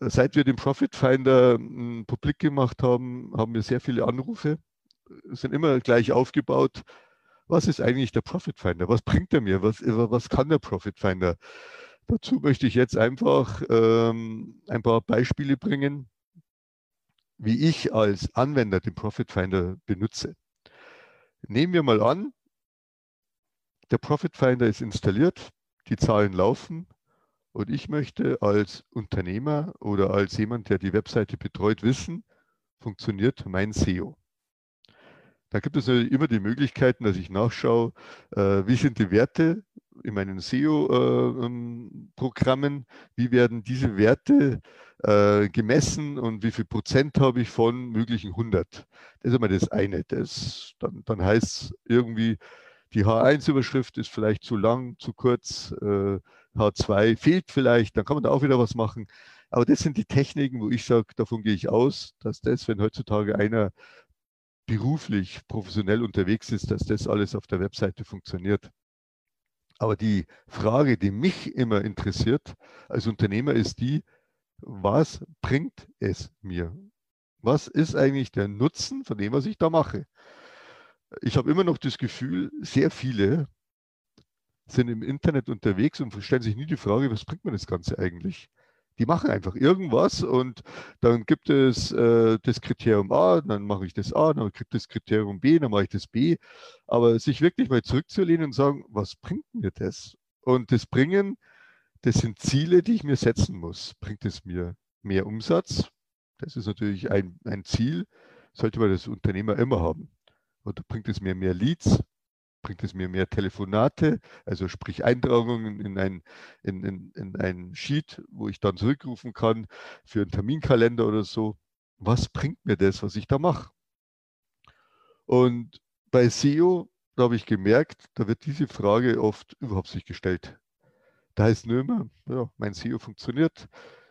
Seit wir den Profit Finder hm, publik gemacht haben, haben wir sehr viele Anrufe, sind immer gleich aufgebaut. Was ist eigentlich der Profit Finder? Was bringt er mir? Was, was kann der Profit Finder? Dazu möchte ich jetzt einfach ähm, ein paar Beispiele bringen, wie ich als Anwender den Profit Finder benutze. Nehmen wir mal an, der Profit Finder ist installiert, die Zahlen laufen, und ich möchte als Unternehmer oder als jemand, der die Webseite betreut, wissen, funktioniert mein SEO. Da gibt es immer die Möglichkeiten, dass ich nachschaue, äh, wie sind die Werte in meinen SEO-Programmen, äh, ähm, wie werden diese Werte äh, gemessen und wie viel Prozent habe ich von möglichen 100. Das ist immer das eine. Das, dann, dann heißt es irgendwie, die H1-Überschrift ist vielleicht zu lang, zu kurz, äh, H2 fehlt vielleicht, dann kann man da auch wieder was machen. Aber das sind die Techniken, wo ich sage, davon gehe ich aus, dass das, wenn heutzutage einer beruflich, professionell unterwegs ist, dass das alles auf der Webseite funktioniert. Aber die Frage, die mich immer interessiert als Unternehmer, ist die, was bringt es mir? Was ist eigentlich der Nutzen von dem, was ich da mache? Ich habe immer noch das Gefühl, sehr viele sind im Internet unterwegs und stellen sich nie die Frage, was bringt mir das Ganze eigentlich? Die machen einfach irgendwas und dann gibt es äh, das Kriterium A, dann mache ich das A, dann gibt es Kriterium B, dann mache ich das B. Aber sich wirklich mal zurückzulehnen und sagen, was bringt mir das? Und das Bringen, das sind Ziele, die ich mir setzen muss. Bringt es mir mehr Umsatz? Das ist natürlich ein, ein Ziel, sollte man das Unternehmer immer haben. Oder bringt es mir mehr Leads? Bringt es mir mehr Telefonate, also sprich Eintragungen in ein, in, in, in ein Sheet, wo ich dann zurückrufen kann für einen Terminkalender oder so. Was bringt mir das, was ich da mache? Und bei SEO, da habe ich gemerkt, da wird diese Frage oft überhaupt nicht gestellt. Da heißt nur immer, ja, mein SEO funktioniert.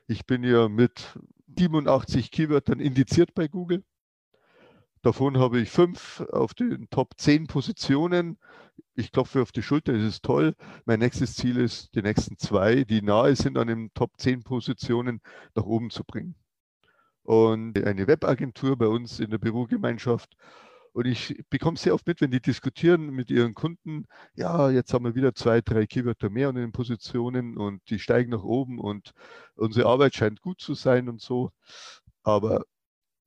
Ich bin ja mit 87 Keywörtern indiziert bei Google. Davon habe ich fünf auf den Top 10 Positionen. Ich klopfe auf die Schulter, das ist toll. Mein nächstes Ziel ist, die nächsten zwei, die nahe sind an den Top 10 Positionen, nach oben zu bringen. Und eine Webagentur bei uns in der Bürogemeinschaft. Und ich bekomme sehr oft mit, wenn die diskutieren mit ihren Kunden, ja, jetzt haben wir wieder zwei, drei Keywörter mehr an den Positionen und die steigen nach oben und unsere Arbeit scheint gut zu sein und so. Aber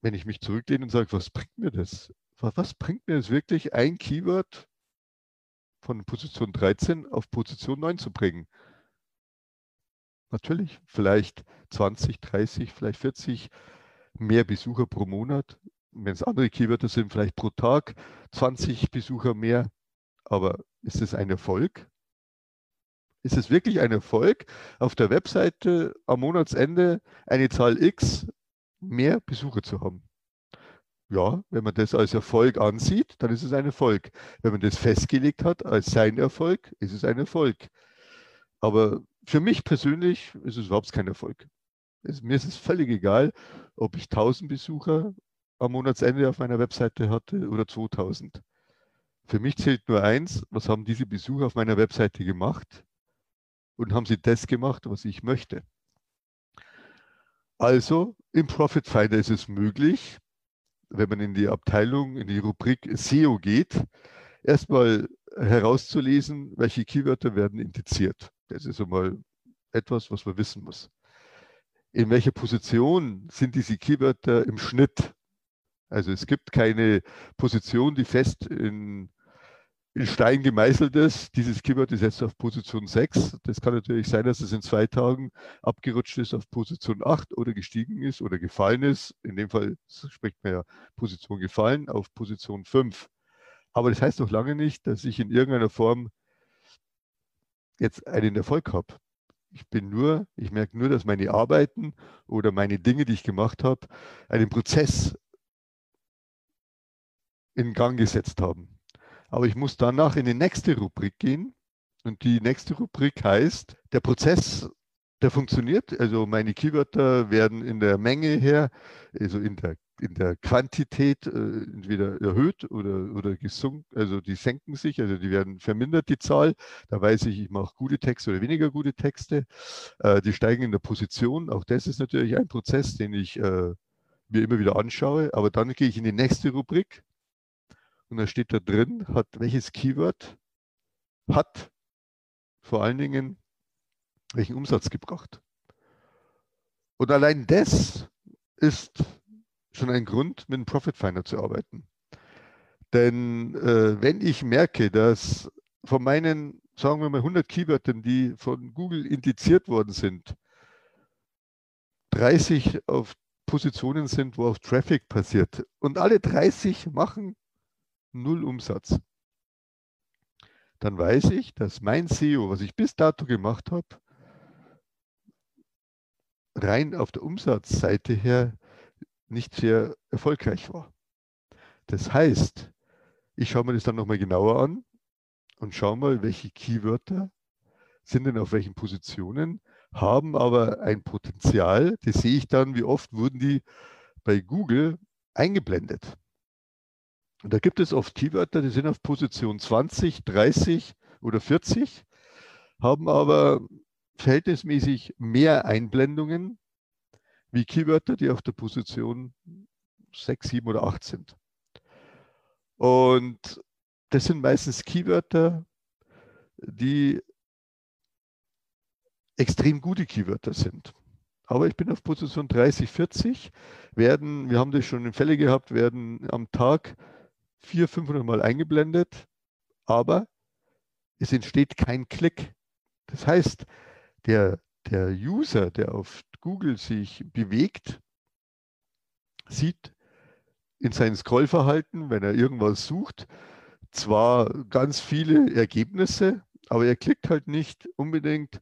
wenn ich mich zurücklehne und sage, was bringt mir das? Was, bringt mir das wirklich, ein Keyword von Position 13 auf Position 9 zu bringen? Natürlich, vielleicht 20, 30, vielleicht 40 mehr Besucher pro Monat. Wenn es andere Keywörter sind, vielleicht pro Tag 20 Besucher mehr. Aber ist es ein Erfolg? Ist es wirklich ein Erfolg, auf der Webseite am Monatsende eine Zahl X mehr Besucher zu haben. Ja, wenn man das als Erfolg ansieht, dann ist es ein Erfolg. Wenn man das festgelegt hat als sein Erfolg, ist es ein Erfolg. Aber für mich persönlich ist es überhaupt kein Erfolg. Es, mir ist es völlig egal, ob ich 1000 Besucher am Monatsende auf meiner Webseite hatte oder 2000. Für mich zählt nur eins, was haben diese Besucher auf meiner Webseite gemacht und haben sie das gemacht, was ich möchte. Also im Profit Finder ist es möglich, wenn man in die Abteilung, in die Rubrik SEO geht, erstmal herauszulesen, welche Keywörter werden indiziert. Das ist einmal etwas, was man wissen muss. In welcher Position sind diese Keywörter im Schnitt? Also es gibt keine Position, die fest in in Stein gemeißelt ist. Dieses Keyword ist jetzt auf Position 6. Das kann natürlich sein, dass es in zwei Tagen abgerutscht ist auf Position 8 oder gestiegen ist oder gefallen ist. In dem Fall spricht man ja Position gefallen auf Position 5. Aber das heißt noch lange nicht, dass ich in irgendeiner Form jetzt einen Erfolg habe. Ich bin nur, ich merke nur, dass meine Arbeiten oder meine Dinge, die ich gemacht habe, einen Prozess in Gang gesetzt haben. Aber ich muss danach in die nächste Rubrik gehen. Und die nächste Rubrik heißt, der Prozess, der funktioniert. Also meine Keywörter werden in der Menge her, also in der in der Quantität äh, entweder erhöht oder, oder gesunken, also die senken sich, also die werden vermindert, die Zahl. Da weiß ich, ich mache gute Texte oder weniger gute Texte. Äh, die steigen in der Position. Auch das ist natürlich ein Prozess, den ich äh, mir immer wieder anschaue. Aber dann gehe ich in die nächste Rubrik und da steht da drin, hat welches Keyword hat vor allen Dingen welchen Umsatz gebracht. Und allein das ist schon ein Grund, mit einem Profit Finder zu arbeiten. Denn äh, wenn ich merke, dass von meinen, sagen wir mal, 100 Keywörtern, die von Google indiziert worden sind, 30 auf Positionen sind, wo auch Traffic passiert und alle 30 machen null Umsatz, dann weiß ich, dass mein SEO, was ich bis dato gemacht habe, rein auf der Umsatzseite her nicht sehr erfolgreich war. Das heißt, ich schaue mir das dann nochmal genauer an und schaue mal, welche Keywörter sind denn auf welchen Positionen, haben aber ein Potenzial, das sehe ich dann, wie oft wurden die bei Google eingeblendet. Und da gibt es oft Keywörter, die sind auf Position 20, 30 oder 40, haben aber verhältnismäßig mehr Einblendungen wie Keywörter, die auf der Position 6, 7 oder 8 sind. Und das sind meistens Keywörter, die extrem gute Keywörter sind. Aber ich bin auf Position 30, 40, werden, wir haben das schon in Fälle gehabt, werden am Tag 400, 500 Mal eingeblendet, aber es entsteht kein Klick. Das heißt, der, der User, der auf Google sich bewegt, sieht in seinem Scrollverhalten, wenn er irgendwas sucht, zwar ganz viele Ergebnisse, aber er klickt halt nicht unbedingt.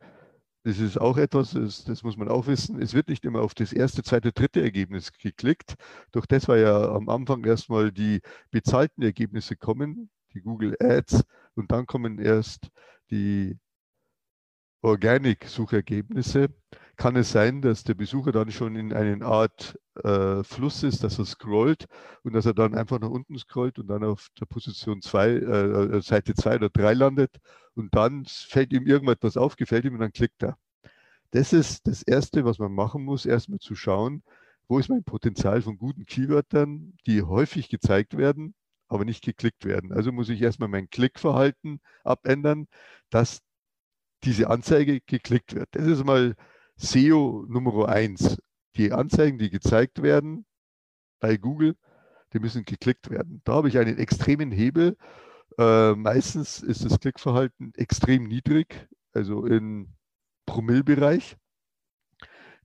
Das ist auch etwas, das, das, muss man auch wissen. Es wird nicht immer auf das erste, zweite, dritte Ergebnis geklickt. Durch das, weil ja am Anfang erstmal die bezahlten Ergebnisse kommen, die Google Ads, und dann kommen erst die Organic-Suchergebnisse kann es sein, dass der Besucher dann schon in einer Art äh, Fluss ist, dass er scrollt und dass er dann einfach nach unten scrollt und dann auf der Position 2, äh, äh, Seite 2 oder 3 landet und dann fällt ihm irgendwas auf, gefällt ihm und dann klickt er. Das ist das Erste, was man machen muss, erstmal zu schauen, wo ist mein Potenzial von guten Keywörtern, die häufig gezeigt werden, aber nicht geklickt werden. Also muss ich erstmal mein Klickverhalten abändern, dass diese Anzeige geklickt wird. Das ist mal SEO Nummer eins. Die Anzeigen, die gezeigt werden bei Google, die müssen geklickt werden. Da habe ich einen extremen Hebel. Äh, meistens ist das Klickverhalten extrem niedrig, also im Promillbereich.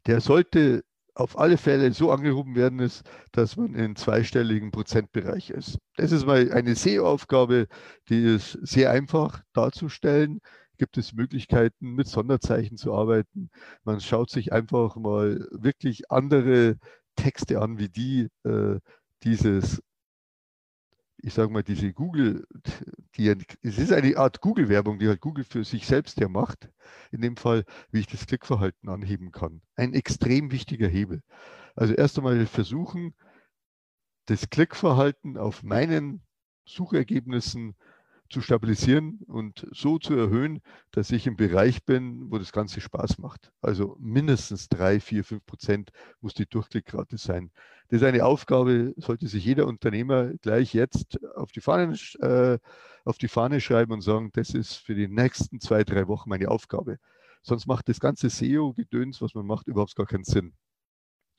Der sollte auf alle Fälle so angehoben werden, ist, dass man in zweistelligen Prozentbereich ist. Das ist mal eine SEO-Aufgabe, die ist sehr einfach darzustellen gibt es Möglichkeiten, mit Sonderzeichen zu arbeiten. Man schaut sich einfach mal wirklich andere Texte an, wie die äh, dieses, ich sage mal, diese Google, die, es ist eine Art Google-Werbung, die halt Google für sich selbst ja macht, in dem Fall, wie ich das Klickverhalten anheben kann. Ein extrem wichtiger Hebel. Also erst einmal versuchen, das Klickverhalten auf meinen Suchergebnissen zu stabilisieren und so zu erhöhen, dass ich im Bereich bin, wo das Ganze Spaß macht. Also mindestens drei, vier, fünf Prozent muss die Durchklickrate sein. Das ist eine Aufgabe, sollte sich jeder Unternehmer gleich jetzt auf die Fahne, äh, auf die Fahne schreiben und sagen, das ist für die nächsten zwei, drei Wochen meine Aufgabe. Sonst macht das ganze SEO-Gedöns, was man macht, überhaupt gar keinen Sinn.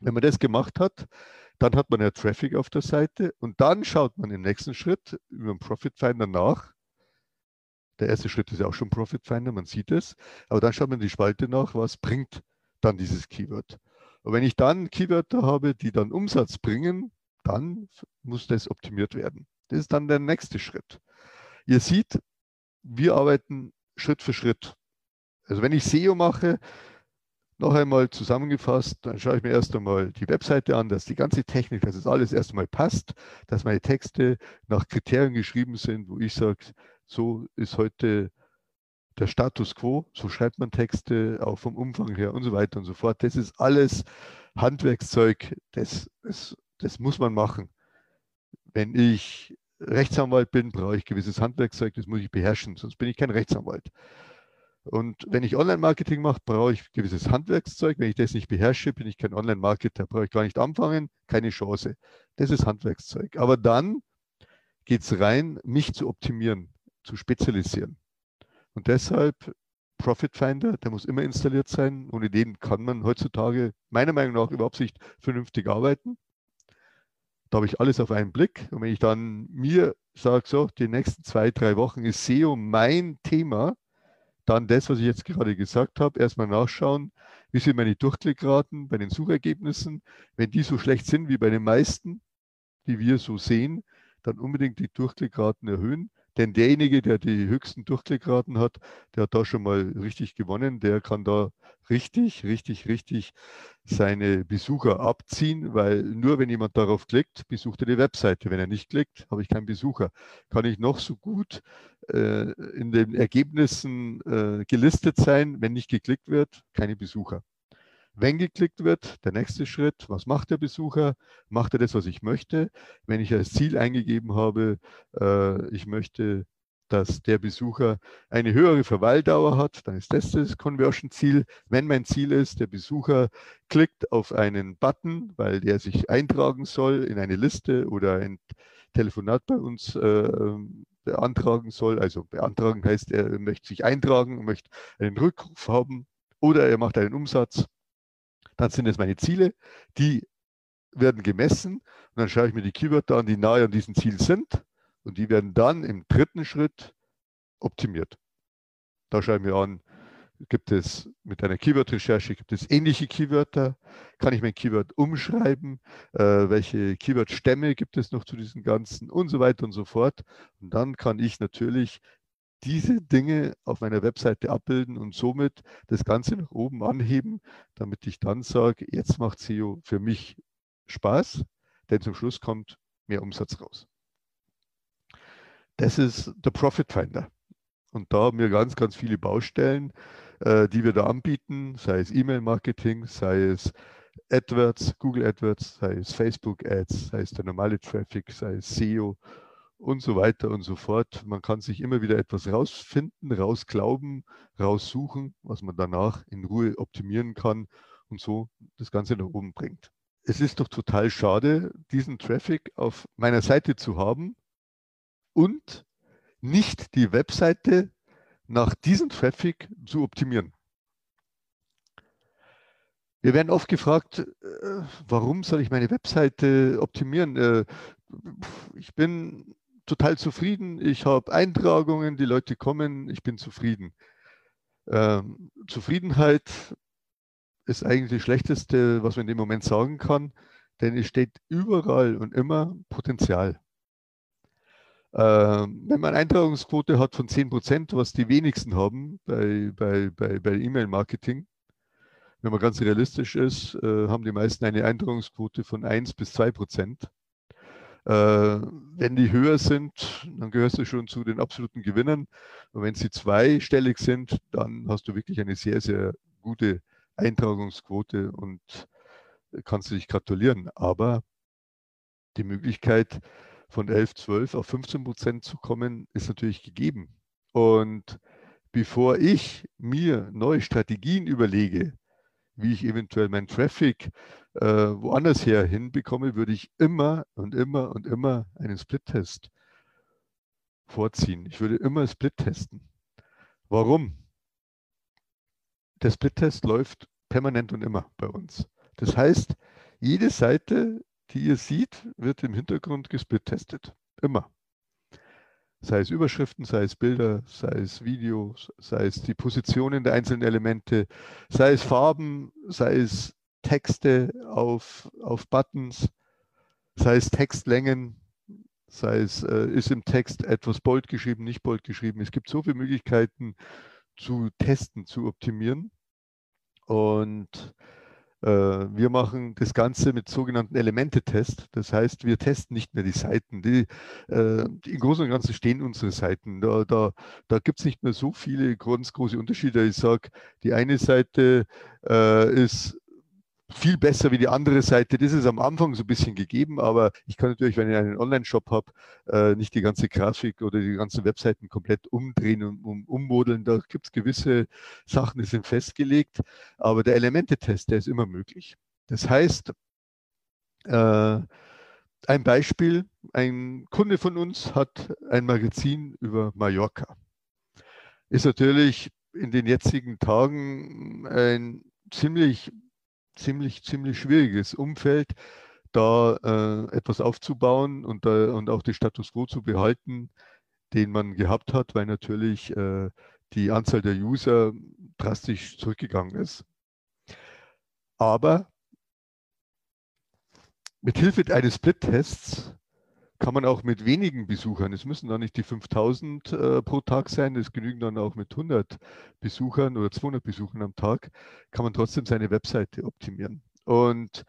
Wenn man das gemacht hat, dann hat man ja Traffic auf der Seite und dann schaut man im nächsten Schritt über den Profit Finder nach, der erste Schritt ist ja auch schon Profit Finder, man sieht es. Aber dann schaut man die Spalte nach, was bringt dann dieses Keyword. Und wenn ich dann Keywörter habe, die dann Umsatz bringen, dann muss das optimiert werden. Das ist dann der nächste Schritt. Ihr seht, wir arbeiten Schritt für Schritt. Also wenn ich SEO mache, noch einmal zusammengefasst, dann schaue ich mir erst einmal die Webseite an, dass die ganze Technik, dass es alles erst einmal passt, dass meine Texte nach Kriterien geschrieben sind, wo ich sage, so ist heute der Status quo, so schreibt man Texte, auch vom Umfang her und so weiter und so fort. Das ist alles Handwerkszeug, das, das, das muss man machen. Wenn ich Rechtsanwalt bin, brauche ich gewisses Handwerkszeug, das muss ich beherrschen, sonst bin ich kein Rechtsanwalt. Und wenn ich Online-Marketing mache, brauche ich gewisses Handwerkszeug. Wenn ich das nicht beherrsche, bin ich kein Online-Marketer, brauche ich gar nicht anfangen, keine Chance. Das ist Handwerkszeug. Aber dann geht es rein, mich zu optimieren, zu spezialisieren. Und deshalb Profit Finder, der muss immer installiert sein. Ohne den kann man heutzutage meiner Meinung nach überhaupt nicht vernünftig arbeiten. Da habe ich alles auf einen Blick. Und wenn ich dann mir sage, so, die nächsten zwei, drei Wochen ist SEO mein Thema, dann das, was ich jetzt gerade gesagt habe, erstmal nachschauen, wie sind meine Durchklickraten bei den Suchergebnissen. Wenn die so schlecht sind wie bei den meisten, die wir so sehen, dann unbedingt die Durchklickraten erhöhen. Denn derjenige, der die höchsten Durchklickraten hat, der hat da schon mal richtig gewonnen. Der kann da richtig, richtig, richtig seine Besucher abziehen, weil nur wenn jemand darauf klickt, besucht er die Webseite. Wenn er nicht klickt, habe ich keinen Besucher. Kann ich noch so gut äh, in den Ergebnissen äh, gelistet sein, wenn nicht geklickt wird, keine Besucher. Wenn geklickt wird, der nächste Schritt, was macht der Besucher? Macht er das, was ich möchte? Wenn ich als Ziel eingegeben habe, äh, ich möchte, dass der Besucher eine höhere Verweildauer hat, dann ist das das Conversion-Ziel. Wenn mein Ziel ist, der Besucher klickt auf einen Button, weil der sich eintragen soll in eine Liste oder ein Telefonat bei uns äh, beantragen soll, also beantragen heißt, er möchte sich eintragen, möchte einen Rückruf haben oder er macht einen Umsatz dann sind es meine Ziele, die werden gemessen. Und dann schaue ich mir die Keywörter an, die nahe an diesem Ziel sind. Und die werden dann im dritten Schritt optimiert. Da schaue ich mir an, gibt es mit einer Keyword-Recherche, gibt es ähnliche Keywörter, kann ich mein Keyword umschreiben, äh, welche Keyword-Stämme gibt es noch zu diesen ganzen? Und so weiter und so fort. Und dann kann ich natürlich diese Dinge auf meiner Webseite abbilden und somit das Ganze nach oben anheben, damit ich dann sage, jetzt macht SEO für mich Spaß, denn zum Schluss kommt mehr Umsatz raus. Das ist der Profit Finder. Und da haben wir ganz, ganz viele Baustellen, äh, die wir da anbieten, sei es E-Mail-Marketing, sei es AdWords, Google AdWords, sei es Facebook Ads, sei es der normale Traffic, sei es SEO und so weiter und so fort. Man kann sich immer wieder etwas rausfinden, rausglauben, raussuchen, was man danach in Ruhe optimieren kann und so das Ganze nach oben bringt. Es ist doch total schade, diesen Traffic auf meiner Seite zu haben und nicht die Webseite nach diesem Traffic zu optimieren. Wir werden oft gefragt, äh, warum soll ich meine Webseite optimieren? Äh, ich bin total zufrieden. Ich habe Eintragungen, die Leute kommen, ich bin zufrieden. Ähm, Zufriedenheit ist eigentlich das Schlechteste, was man in dem Moment sagen kann, denn es steht überall und immer Potenzial. Ähm, wenn man Eintragungsquote hat von 10 Prozent, was die wenigsten haben bei, bei, bei, bei E-Mail-Marketing, wenn man ganz realistisch ist, äh, haben die meisten eine Eintragungsquote von 1 bis 2 Prozent. Äh, wenn die höher sind, dann gehörst du schon zu den absoluten Gewinnern. Und wenn sie zweistellig sind, dann hast du wirklich eine sehr, sehr gute Eintragungsquote und kannst du dich gratulieren. Aber die Möglichkeit von 11, 12 auf 15 Prozent zu kommen, ist natürlich gegeben. Und bevor ich mir neue Strategien überlege, wie ich eventuell meinen Traffic äh, woanders her hinbekomme, würde ich immer und immer und immer einen Split-Test vorziehen. Ich würde immer Split testen. Warum? Der Split-Test läuft permanent und immer bei uns. Das heißt, jede Seite, die ihr seht, wird im Hintergrund gesplit-testet. Immer sei es Überschriften, sei es Bilder, sei es Videos, sei es die Positionen der einzelnen Elemente, sei es Farben, sei es Texte auf, auf Buttons, sei es Textlängen, sei es, äh, ist im Text etwas bold geschrieben, nicht bold geschrieben. Es gibt so viele Möglichkeiten zu testen, zu optimieren. Und äh, wir machen das Ganze mit sogenannten Elemente-Test. Das heißt, wir testen nicht mehr die Seiten. Die, äh, Im Großen und Ganzen stehen unsere Seiten. Da, da, da gibt es nicht mehr so viele ganz große Unterschiede. Ich sage, die eine Seite äh, ist viel besser wie die andere Seite. Das ist am Anfang so ein bisschen gegeben, aber ich kann natürlich, wenn ich einen Online-Shop habe, äh, nicht die ganze Grafik oder die ganzen Webseiten komplett umdrehen und um, ummodeln. Da gibt es gewisse Sachen, die sind festgelegt, aber der Elemente-Test, der ist immer möglich. Das heißt, äh, ein Beispiel, ein Kunde von uns hat ein Magazin über Mallorca. Ist natürlich in den jetzigen Tagen ein ziemlich ziemlich, ziemlich schwieriges Umfeld, da äh, etwas aufzubauen und, äh, und auch den Status quo zu behalten, den man gehabt hat, weil natürlich äh, die Anzahl der User drastisch zurückgegangen ist. Aber mit Hilfe eines Split-Tests kann man auch mit wenigen Besuchern, es müssen dann nicht die 5000 äh, pro Tag sein, es genügen dann auch mit 100 Besuchern oder 200 Besuchern am Tag, kann man trotzdem seine Webseite optimieren. Und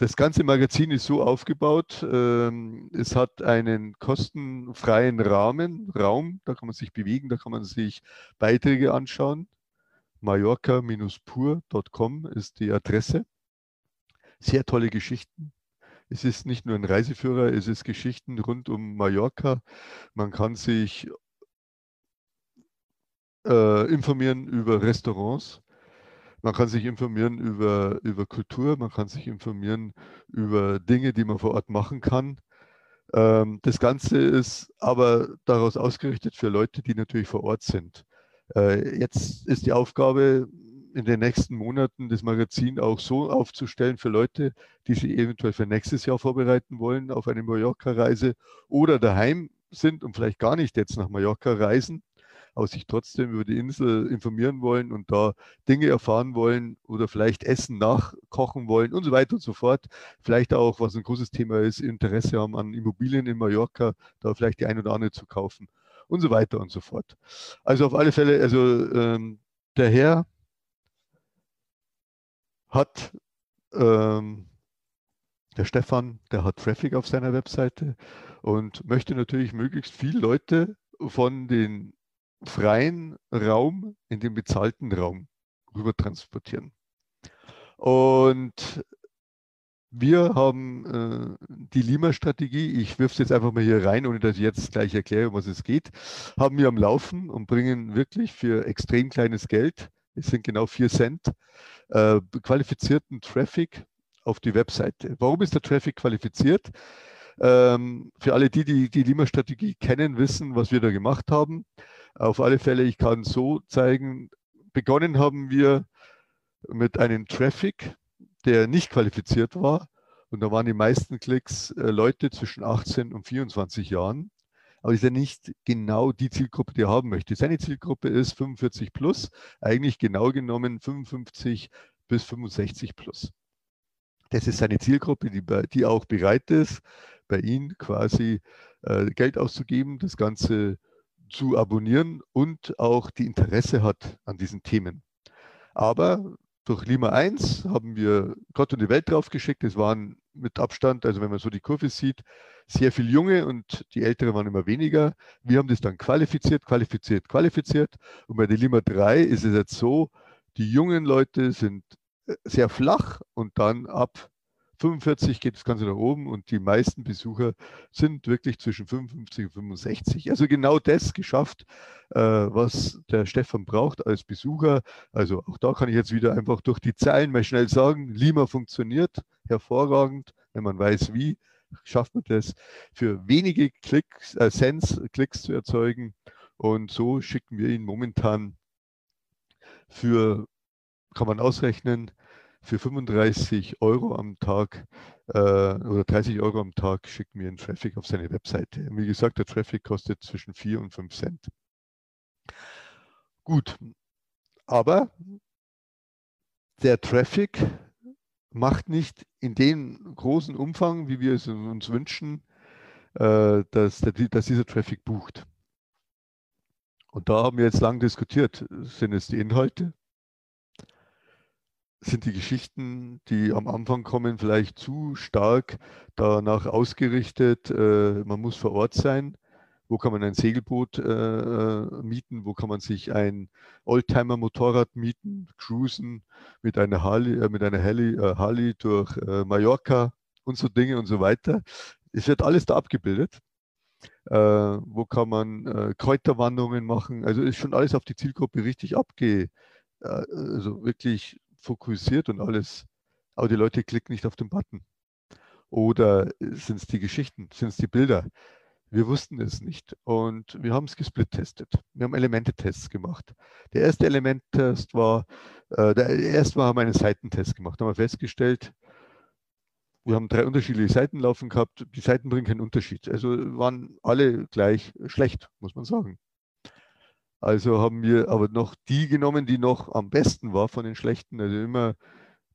das ganze Magazin ist so aufgebaut, ähm, es hat einen kostenfreien Rahmen, Raum, da kann man sich bewegen, da kann man sich Beiträge anschauen. Mallorca-pur.com ist die Adresse. Sehr tolle Geschichten, es ist nicht nur ein Reiseführer, es ist Geschichten rund um Mallorca. Man kann sich äh, informieren über Restaurants. Man kann sich informieren über, über Kultur, man kann sich informieren über Dinge, die man vor Ort machen kann. Ähm, das Ganze ist aber daraus ausgerichtet für Leute, die natürlich vor Ort sind. Äh, jetzt ist die Aufgabe, in den nächsten Monaten das Magazin auch so aufzustellen für Leute, die sich eventuell für nächstes Jahr vorbereiten wollen auf eine Mallorca-Reise oder daheim sind und vielleicht gar nicht jetzt nach Mallorca reisen, aber sich trotzdem über die Insel informieren wollen und da Dinge erfahren wollen oder vielleicht Essen nachkochen wollen und so weiter und so fort. Vielleicht auch, was ein großes Thema ist, Interesse haben an Immobilien in Mallorca, da vielleicht die ein oder andere zu kaufen und so weiter und so fort. Also auf alle Fälle, also ähm, der Herr hat ähm, der Stefan, der hat Traffic auf seiner Webseite und möchte natürlich möglichst viele Leute von den freien Raum in den bezahlten Raum rüber transportieren. Und wir haben äh, die Lima-Strategie, ich wirf es jetzt einfach mal hier rein, ohne dass ich jetzt gleich erkläre, um was es geht, haben wir am Laufen und bringen wirklich für extrem kleines Geld, es sind genau vier Cent, äh, qualifizierten Traffic auf die Webseite. Warum ist der Traffic qualifiziert? Ähm, für alle die, die die Lima-Strategie kennen, wissen, was wir da gemacht haben. Auf alle Fälle, ich kann so zeigen, begonnen haben wir mit einem Traffic, der nicht qualifiziert war. Und da waren die meisten Klicks äh, Leute zwischen 18 und 24 Jahren aber ist ja nicht genau die Zielgruppe, die er haben möchte. Seine Zielgruppe ist 45 plus, eigentlich genau genommen 55 bis 65 plus. Das ist seine Zielgruppe, die, die auch bereit ist, bei ihm quasi äh, Geld auszugeben, das Ganze zu abonnieren und auch die Interesse hat an diesen Themen. Aber durch Lima 1 haben wir Gott und die Welt draufgeschickt. Es waren mit Abstand, also wenn man so die Kurve sieht, sehr viele Junge und die Älteren waren immer weniger. Wir haben das dann qualifiziert, qualifiziert, qualifiziert. Und bei der Lima 3 ist es jetzt so, die jungen Leute sind äh, sehr flach und dann ab 45 geht das Ganze nach oben und die meisten Besucher sind wirklich zwischen 55 und 65. Also genau das geschafft, äh, was der Stefan braucht als Besucher. Also auch da kann ich jetzt wieder einfach durch die Zeilen mal schnell sagen, Lima funktioniert hervorragend, wenn man weiß wie schafft man das für wenige Klicks, äh, Cents Klicks zu erzeugen. Und so schicken wir ihn momentan für, kann man ausrechnen, für 35 Euro am Tag äh, oder 30 Euro am Tag schicken wir einen Traffic auf seine Webseite. Wie gesagt, der Traffic kostet zwischen 4 und 5 Cent. Gut, aber der Traffic macht nicht in dem großen Umfang, wie wir es uns wünschen, äh, dass, dass dieser Traffic bucht. Und da haben wir jetzt lang diskutiert, sind es die Inhalte? Sind die Geschichten, die am Anfang kommen, vielleicht zu stark danach ausgerichtet, äh, man muss vor Ort sein? Wo kann man ein Segelboot äh, äh mieten? Wo kann man sich ein Oldtimer-Motorrad mieten, cruisen mit einer Harley, äh, mit einer Harley, äh, Harley durch äh, Mallorca und so Dinge und so weiter? Es wird alles da abgebildet. Wo kann man Kräuterwanderungen machen. Also ist schon alles auf die Zielgruppe richtig abge, also wirklich fokussiert und alles. Aber die Leute klicken nicht auf den Button. Oder sind es die Geschichten, sind es die Bilder? Wir wussten es nicht und wir haben es gesplittestet. Wir haben Elemente-Tests gemacht. Der erste Elementtest war, äh, der erste Mal haben wir einen Seitentest gemacht. Da haben wir festgestellt, wir haben drei unterschiedliche Seiten laufen gehabt. Die Seiten bringen keinen Unterschied. Also waren alle gleich schlecht, muss man sagen. Also haben wir aber noch die genommen, die noch am besten war von den schlechten. Also immer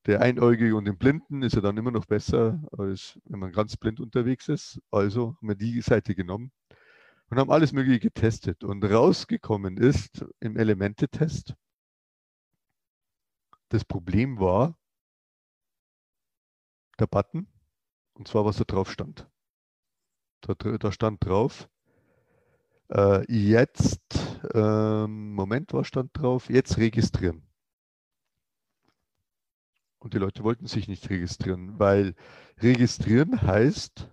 der Einäugige und den Blinden ist ja dann immer noch besser, als wenn man ganz blind unterwegs ist. Also haben wir die Seite genommen und haben alles Mögliche getestet. Und rausgekommen ist im Elemente-Test, das Problem war, der Button, und zwar was da drauf stand. Da, da stand drauf, äh, jetzt, äh, Moment, was stand drauf? Jetzt registrieren. Und die Leute wollten sich nicht registrieren, weil registrieren heißt,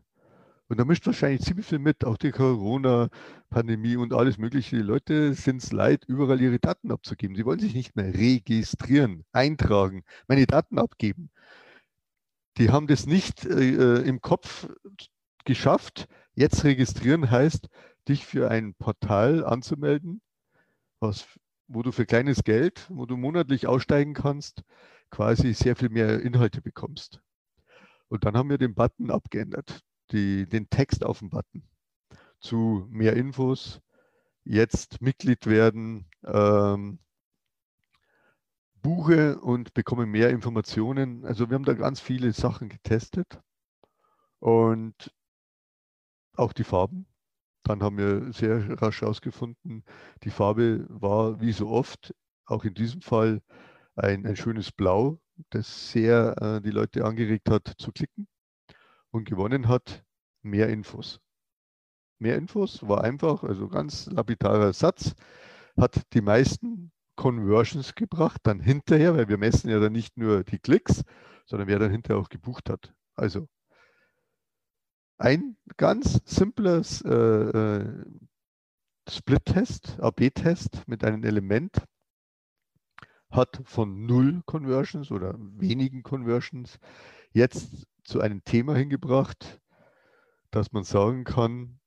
und da mischt wahrscheinlich ziemlich viel mit, auch die Corona-Pandemie und alles Mögliche. Die Leute sind es leid, überall ihre Daten abzugeben. Sie wollen sich nicht mehr registrieren, eintragen, meine Daten abgeben die haben das nicht äh, im Kopf geschafft. Jetzt registrieren heißt, dich für ein Portal anzumelden, was, wo du für kleines Geld, wo du monatlich aussteigen kannst, quasi sehr viel mehr Inhalte bekommst. Und dann haben wir den Button abgeändert, die, den Text auf dem Button zu mehr Infos, jetzt Mitglied werden, ähm, buche und bekomme mehr Informationen. Also wir haben da ganz viele Sachen getestet und auch die Farben. Dann haben wir sehr rasch herausgefunden, die Farbe war wie so oft, auch in diesem Fall, ein, ein schönes Blau, das sehr äh, die Leute angeregt hat zu klicken und gewonnen hat mehr Infos. Mehr Infos war einfach, also ganz lapidarer Satz, hat die meisten Conversions gebracht, dann hinterher, weil wir messen ja dann nicht nur die Klicks, sondern wer dann hinterher auch gebucht hat. Also ein ganz simples äh, äh, Split-Test, AB-Test mit einem Element hat von null Conversions oder wenigen Conversions jetzt zu einem Thema hingebracht, dass man sagen kann,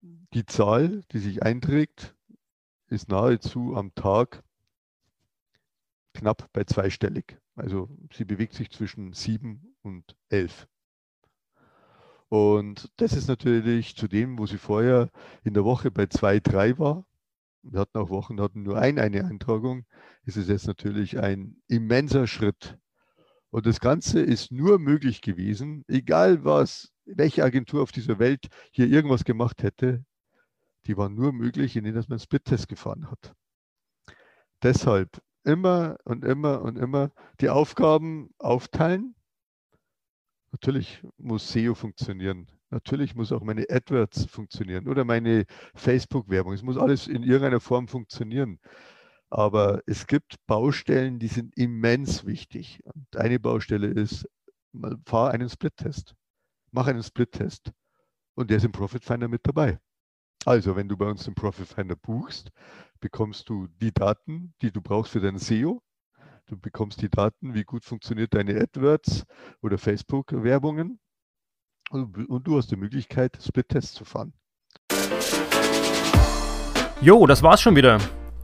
die Zahl, die sich einträgt, ist nahezu am Tag knapp bei zweistellig. Also sie bewegt sich zwischen sieben und elf. Und das ist natürlich zu dem, wo sie vorher in der Woche bei zwei, drei war. Wir hatten auch Wochen, hatten nur ein, eine Eintragung. Ist es jetzt natürlich ein immenser Schritt. Und das Ganze ist nur möglich gewesen, egal was, welche Agentur auf dieser Welt hier irgendwas gemacht hätte, die waren nur möglich, indem man einen Split-Test gefahren hat. Deshalb immer und immer und immer die Aufgaben aufteilen. Natürlich muss SEO funktionieren. Natürlich muss auch meine AdWords funktionieren oder meine Facebook-Werbung. Es muss alles in irgendeiner Form funktionieren. Aber es gibt Baustellen, die sind immens wichtig. Und eine Baustelle ist, fahr einen Split-Test. Mach einen Split-Test. Und der ist im Profit Finder mit dabei. Also, wenn du bei uns den Profit Finder buchst, bekommst du die Daten, die du brauchst für dein SEO. Du bekommst die Daten, wie gut funktioniert deine AdWords oder Facebook-Werbungen. Und, du hast die Möglichkeit, Split-Tests zu fahren. Jo, das war's schon wieder.